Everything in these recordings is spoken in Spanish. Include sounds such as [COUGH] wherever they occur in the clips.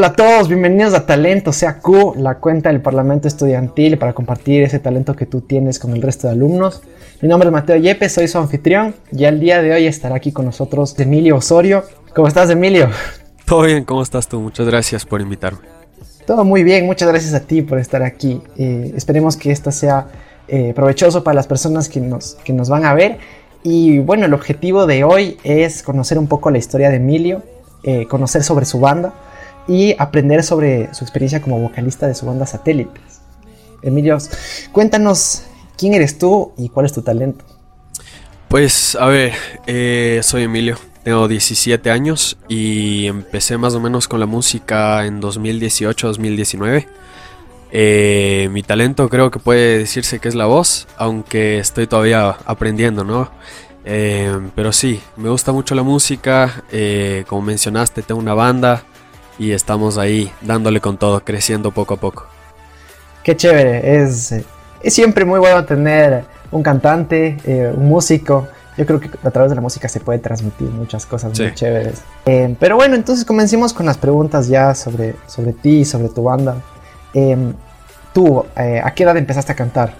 Hola a todos, bienvenidos a Talento Sea Q, la cuenta del Parlamento Estudiantil para compartir ese talento que tú tienes con el resto de alumnos. Mi nombre es Mateo Yepes, soy su anfitrión y el día de hoy estará aquí con nosotros Emilio Osorio. ¿Cómo estás, Emilio? Todo bien, ¿cómo estás tú? Muchas gracias por invitarme. Todo muy bien, muchas gracias a ti por estar aquí. Eh, esperemos que esto sea eh, provechoso para las personas que nos, que nos van a ver. Y bueno, el objetivo de hoy es conocer un poco la historia de Emilio, eh, conocer sobre su banda y aprender sobre su experiencia como vocalista de su banda Satélites. Emilio, cuéntanos quién eres tú y cuál es tu talento. Pues a ver, eh, soy Emilio, tengo 17 años y empecé más o menos con la música en 2018-2019. Eh, mi talento creo que puede decirse que es la voz, aunque estoy todavía aprendiendo, ¿no? Eh, pero sí, me gusta mucho la música, como mencionaste, tengo una banda, y estamos ahí dándole con todo, creciendo poco a poco. Qué chévere, es, es siempre muy bueno tener un cantante, eh, un músico. Yo creo que a través de la música se puede transmitir muchas cosas muy chéveres. Eh, pero bueno, entonces comencemos con las preguntas ya sobre, sobre ti, sobre tu banda. Em, tú, eh, ¿a qué edad empezaste a cantar?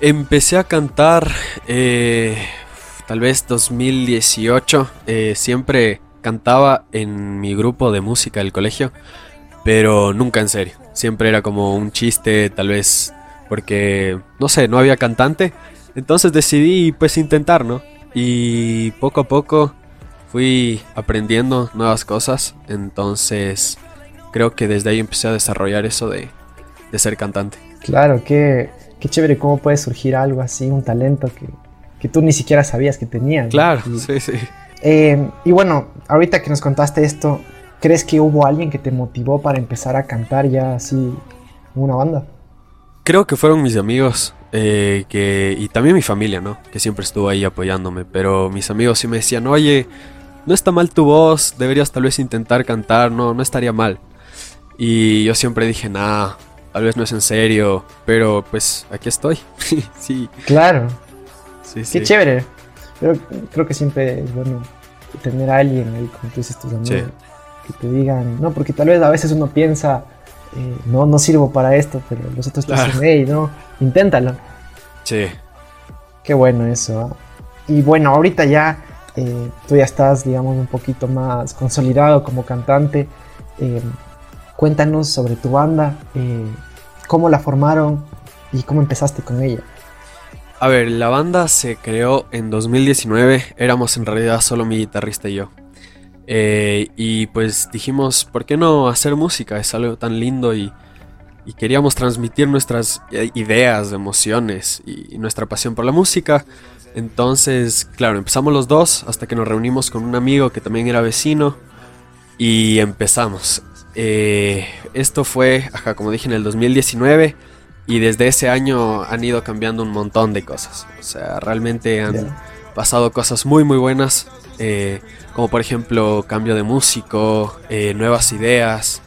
Empecé a cantar tal vez 2018. siempre cantaba en mi grupo de música del colegio, pero nunca en serio. Siempre era como un chiste, tal vez porque, no sé, no había cantante. Entonces decidí pues intentar, ¿no? Y poco a poco fui aprendiendo nuevas cosas. Entonces creo que desde ahí empecé a desarrollar eso de, ser cantante. Claro, qué, qué chévere cómo puede surgir algo así, un talento que, que tú ni siquiera sabías que tenías. Claro, sí, sí. Eh, y bueno, ahorita que nos contaste esto, ¿crees que hubo alguien que te motivó para empezar a cantar ya así en una banda? Creo que fueron mis amigos eh, que, y también mi familia, ¿no? Que siempre estuvo ahí apoyándome. Pero mis amigos sí me decían, oye, no está mal tu voz, deberías tal vez intentar cantar, no, no estaría mal. Y yo siempre dije, nah, tal vez no es en serio, pero pues aquí estoy. [LAUGHS] sí. Claro. Sí, Qué chévere. Pero creo que siempre es bueno tener a alguien ahí, como tú dices, tus amigos, que te digan, no, porque tal vez a veces uno piensa, eh, no, no sirvo para esto, pero los otros te dicen, hey, no, inténtalo. Sí. Qué bueno eso. ¿ah? Y bueno, ahorita ya eh, tú ya estás, digamos, un poquito más consolidado como cantante. Eh, cuéntanos sobre tu banda, cómo la formaron y cómo empezaste con ella. A ver, la banda se creó en 2019, éramos en realidad solo mi guitarrista y yo. Eh, y pues dijimos, ¿por qué no hacer música? Es algo tan lindo y, queríamos transmitir nuestras eh, ideas, emociones y, nuestra pasión por la música. Entonces, claro, empezamos los dos hasta que nos reunimos con un amigo que también era vecino y empezamos. Eh, esto fue, como dije, en el 2019 y desde ese año han ido cambiando un montón de cosas. O sea, realmente han pasado cosas muy muy buenas. Eh, como por ejemplo cambio de músico, eh, nuevas ideas,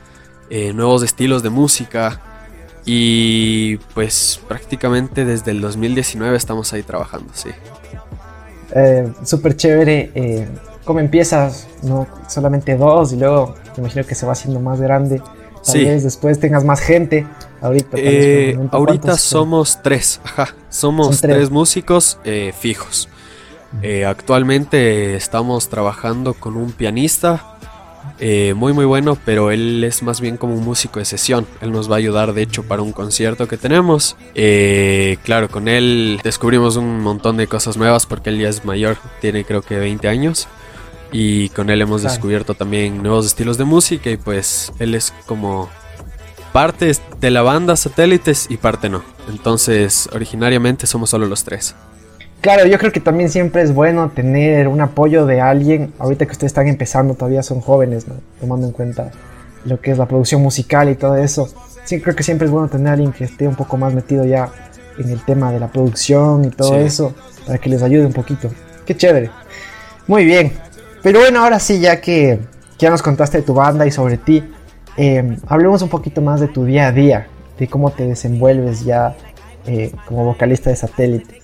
eh, nuevos estilos de música. Y pues prácticamente desde el 2019 estamos ahí trabajando, sí. Súper chévere. ¿Cómo empiezas? No solamente dos y luego me imagino que se va haciendo más grande. Tal vez después tengas más gente. Ahorita, eh, ahorita somos tres, ajá. Somos tres. músicos eh, fijos. Eh, actualmente estamos trabajando con un pianista muy muy bueno, pero él es más bien como un músico de sesión. Él nos va a ayudar de hecho para un concierto que tenemos. claro, con él descubrimos un montón de cosas nuevas porque él ya es mayor, tiene creo que 20 años. Y con él hemos descubierto también nuevos estilos de música y pues él es como parte de la banda satélites y parte no. Entonces originariamente somos solo los tres. Claro, yo creo que también siempre es bueno tener un apoyo de alguien, ahorita que ustedes están empezando, todavía son jóvenes, tomando en cuenta lo que es la producción musical y todo eso. Sí, creo que siempre es bueno tener a alguien que esté un poco más metido ya en el tema de la producción y todo eso, para que les ayude un poquito. Qué chévere. Muy bien, pero bueno, ahora sí, ya que, ya nos contaste de tu banda y sobre ti, eh, hablemos un poquito más de tu día a día, de cómo te desenvuelves ya eh, como vocalista de satélite.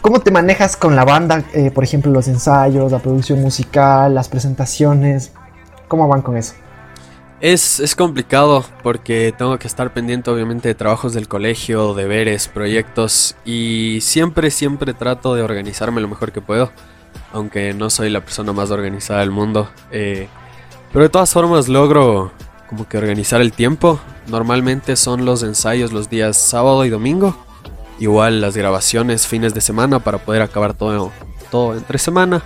¿Cómo te manejas con la banda? Eh, por ejemplo, los ensayos, la producción musical, las presentaciones. ¿Cómo van con eso? Es, es complicado porque tengo que estar pendiente obviamente de trabajos del colegio, deberes, proyectos y siempre, siempre trato de organizarme lo mejor que puedo, aunque no soy la persona más organizada del mundo. Eh, pero de todas formas logro como que organizar el tiempo. Normalmente son los ensayos los días sábado y domingo. Igual las grabaciones fines de semana para poder acabar todo, todo entre semana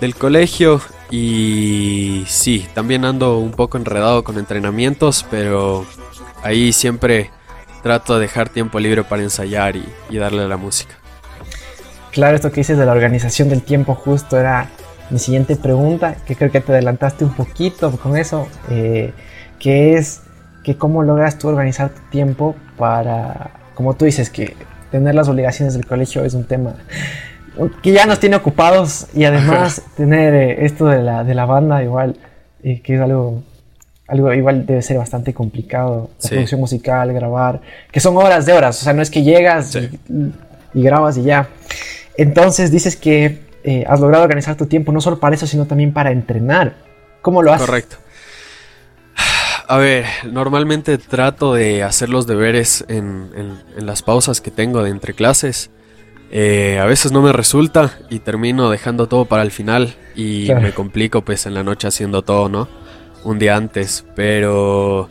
del colegio y sí, también ando un poco enredado con entrenamientos, pero ahí siempre trato de dejar tiempo libre para ensayar y, darle a la música. Claro, esto que dices de la organización del tiempo justo era mi siguiente pregunta, que creo que te adelantaste un poquito con eso, eh, que es que cómo logras tú organizar tu tiempo para, como tú dices, que tener las obligaciones del colegio es un tema que ya nos tiene ocupados y además [LAUGHS] tener eh, esto de la, de la banda igual, eh, que es algo, algo igual debe ser bastante complicado, la producción musical, grabar, que son horas de horas, o sea, no es que llegas y, grabas y ya. Entonces dices que eh, has logrado organizar tu tiempo no solo para eso, sino también para entrenar. ¿Cómo lo haces? Correcto. A ver, normalmente trato de hacer los deberes en, en las pausas que tengo de entre clases. Eh, a veces no me resulta y termino dejando todo para el final y me complico pues en la noche haciendo todo, ¿no? Un día antes, pero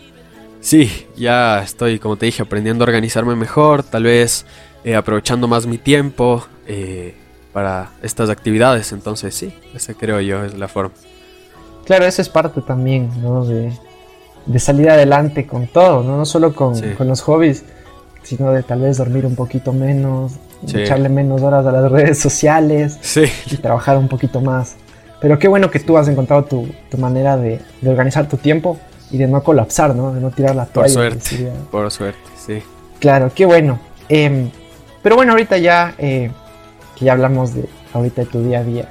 sí, ya estoy, como te dije, aprendiendo a organizarme mejor, tal vez eh, aprovechando más mi tiempo eh, para estas actividades, entonces sí, esa creo yo es la forma. Claro, eso es parte también, ¿no? De, salir adelante con todo, ¿no? No solo con, con los hobbies, sino de tal vez dormir un poquito menos, echarle menos horas a las [LAUGHS] redes sociales y trabajar un poquito más. Pero qué bueno que tú has encontrado tu, manera de, organizar tu tiempo y de no colapsar, ¿no? De no tirar la toalla. Por suerte, por suerte, sí. Claro, qué bueno. Em, pero bueno, ahorita ya eh, que ya hablamos de ahorita de tu día a día,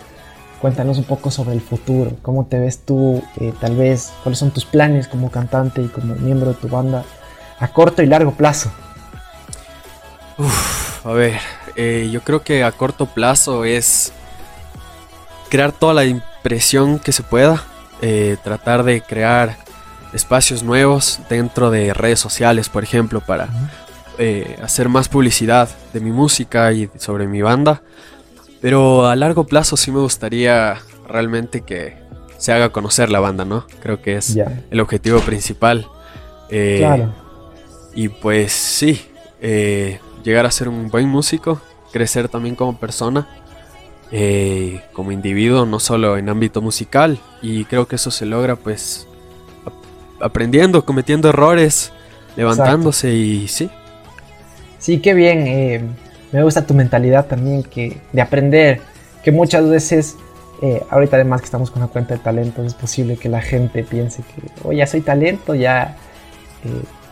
cuéntanos un poco sobre el futuro. ¿Cómo te ves tú, eh, tal vez? ¿Cuáles son tus planes como cantante y como miembro de tu banda a corto y largo plazo? a ver, eh, yo creo que a corto plazo es crear toda la impresión que se pueda, eh, tratar de crear espacios nuevos dentro de redes sociales, por ejemplo, para eh, hacer más publicidad de mi música y sobre mi banda. Pero a largo plazo sí me gustaría realmente que se haga conocer la banda, ¿no? Creo que es el objetivo principal. claro. Y pues sí, llegar a ser un buen músico, crecer también como persona, eh, como individuo, no solo en ámbito musical. Y creo que eso se logra pues aprendiendo, cometiendo errores, levantándose y sí. Sí, qué bien. Eh, me gusta tu mentalidad también que, de aprender, que muchas veces, eh, ahorita además que estamos con una cuenta de talento, es posible que la gente piense que, oye, ya soy talento, ya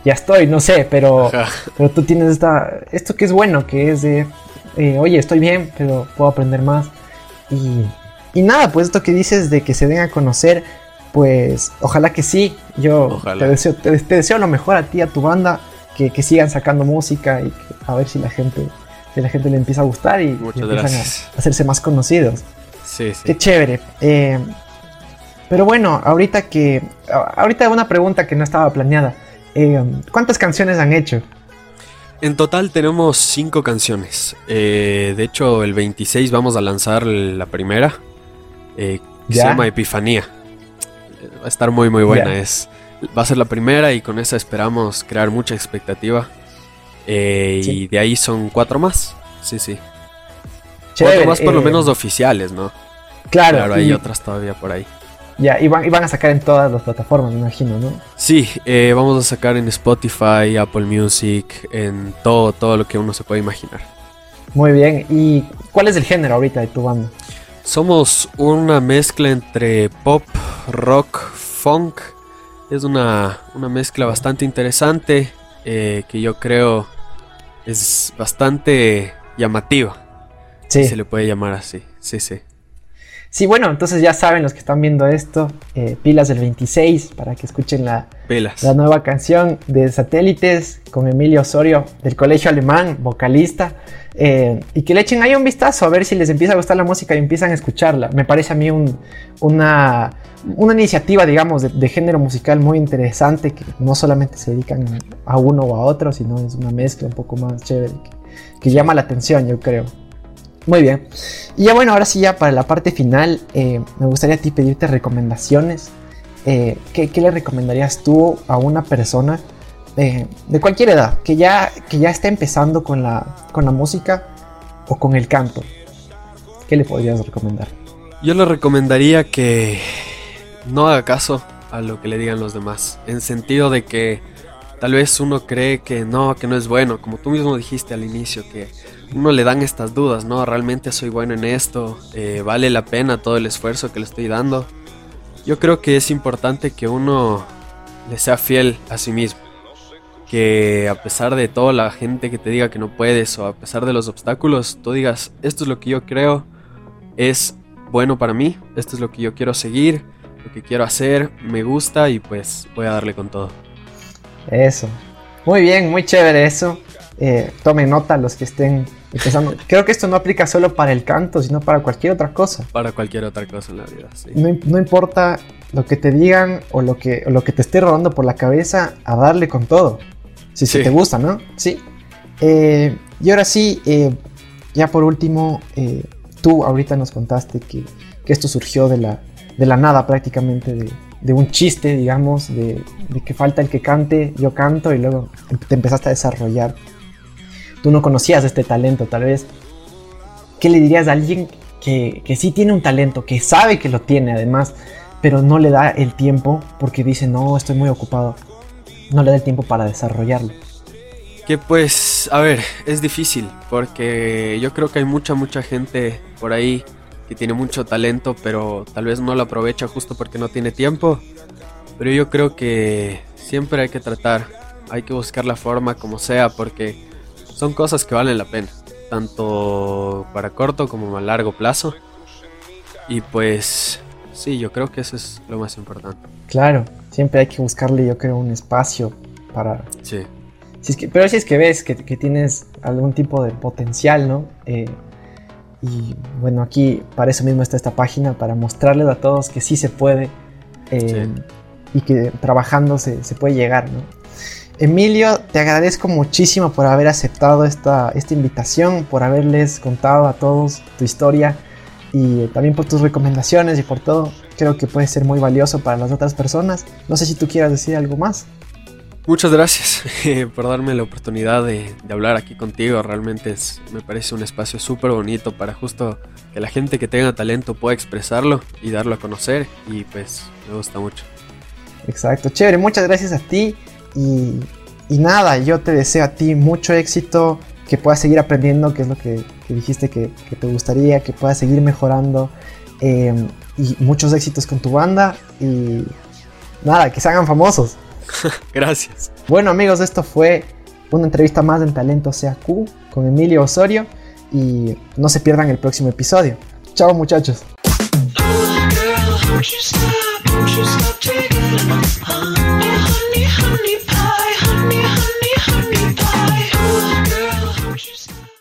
ya estoy, no sé, pero, pero tú tienes esta, esto que es bueno, que es de, eh, oye, estoy bien, pero puedo aprender más. Y, y, nada, pues esto que dices de que se den a conocer, pues ojalá que sí. Yo te deseo, te, deseo, lo mejor a ti, a tu banda, que, que sigan sacando música y a ver si la gente, si la gente le empieza a gustar y, empiezan a, hacerse más conocidos. Sí, sí. Qué chévere. Eh, pero bueno, ahorita que, ahorita una pregunta que no estaba planeada. Eh, ¿Cuántas canciones han hecho? En total tenemos cinco canciones. Eh, de hecho, el 26 vamos a lanzar la primera. Eh, se llama Epifanía. Va a estar muy muy buena. Es, va a ser la primera y con esa esperamos crear mucha expectativa. Y de ahí son cuatro más. Sí, sí. cuatro más por lo menos oficiales, ¿no? Claro. Claro, hay otras todavía por ahí. Ya, y van, a sacar en todas las plataformas, me imagino, ¿no? Sí, eh, vamos a sacar en Spotify, Apple Music, en todo, todo lo que uno se puede imaginar. Muy bien, ¿y cuál es el género ahorita de tu banda? Somos una mezcla entre pop, rock, funk. Es una, mezcla bastante interesante eh, que yo creo es bastante llamativa. Sí. se le puede llamar así, sí, sí. Sí, bueno, entonces ya saben los que están viendo esto, eh, pilas del 26 para que escuchen la, la nueva canción de Satélites con Emilio Osorio del Colegio Alemán, vocalista, eh, y que le echen ahí un vistazo a ver si les empieza a gustar la música y empiezan a escucharla. Me parece a mí una, una iniciativa, digamos, de, género musical muy interesante, que no solamente se dedican a uno o a otro, sino es una mezcla un poco más chévere, que llama la atención, yo creo. Muy bien. Y ya bueno, ahora sí ya para la parte final, eh, me gustaría a ti pedirte recomendaciones. Eh, ¿qué, le recomendarías tú a una persona eh, de cualquier edad que ya, que ya está empezando con la, con la música o con el canto? ¿Qué le podrías recomendar? Yo le recomendaría que no haga caso a lo que le digan los demás. En sentido de que tal vez uno cree que no, que no es bueno. Como tú mismo dijiste al inicio, que uno le dan estas dudas, ¿no? Realmente soy bueno en esto, eh, vale la pena todo el esfuerzo que le estoy dando. Yo creo que es importante que uno le sea fiel a sí mismo. Que a pesar de toda la gente que te diga que no puedes o a pesar de los obstáculos, tú digas, esto es lo que yo creo, es bueno para mí, esto es lo que yo quiero seguir, lo que quiero hacer, me gusta y pues voy a darle con todo. Eso. Muy bien, muy chévere eso. Eh, tomen nota los que estén empezando. [LAUGHS] Creo que esto no aplica solo para el canto, sino para cualquier otra cosa. Para cualquier otra cosa en la vida, sí. No, importa lo que te digan o lo que, lo que te esté rodando por la cabeza, a darle con todo. Si, se te gusta, ¿no? Sí. Eh, y ahora sí, eh, ya por último, tú ahorita nos contaste que, que, esto surgió de la, de la nada prácticamente, de, de un chiste, digamos, de, que falta el que cante, yo canto y luego te empezaste a desarrollar tú no conocías este talento tal vez. ¿Qué le dirías a alguien que, que sí tiene un talento, que sabe que lo tiene además, pero no le da el tiempo porque dice, no, estoy muy ocupado? No le da el tiempo para desarrollarlo. Que pues, a ver, es difícil porque yo creo que hay mucha, mucha gente por ahí que tiene mucho talento, pero tal vez no lo aprovecha justo porque no tiene tiempo. Pero yo creo que siempre hay que tratar, hay que buscar la forma como sea, porque son cosas que valen la pena, tanto para corto como a largo plazo. Y pues sí, yo creo que eso es lo más importante. Claro, siempre hay que buscarle, yo creo, un espacio para... Sí. Si es que, pero si es que ves que, tienes algún tipo de potencial, ¿no? Eh, y bueno, aquí para eso mismo está esta página, para mostrarles a todos que sí se puede eh, y que trabajando se, se puede llegar, ¿no? Emilio, te agradezco muchísimo por haber aceptado esta, esta invitación, por haberles contado a todos tu historia y también por tus recomendaciones y por todo. Creo que puede ser muy valioso para las otras personas. No sé si tú quieras decir algo más. Muchas gracias eh, [LAUGHS] por darme la oportunidad de, hablar aquí contigo. Realmente es, me parece un espacio súper bonito para justo que la gente que tenga talento pueda expresarlo y darlo a conocer. Y pues me gusta mucho. Exacto, chévere. Muchas gracias a ti. Y, nada, yo te deseo a ti mucho éxito, que puedas seguir aprendiendo, que es lo que, dijiste que, te gustaría, que puedas seguir mejorando. Em, y muchos éxitos con tu banda. Y nada, que se hagan famosos. [LAUGHS] Gracias. Bueno amigos, esto fue una entrevista más en Talento CAQ con Emilio Osorio. Y no se pierdan el próximo episodio. Chao muchachos.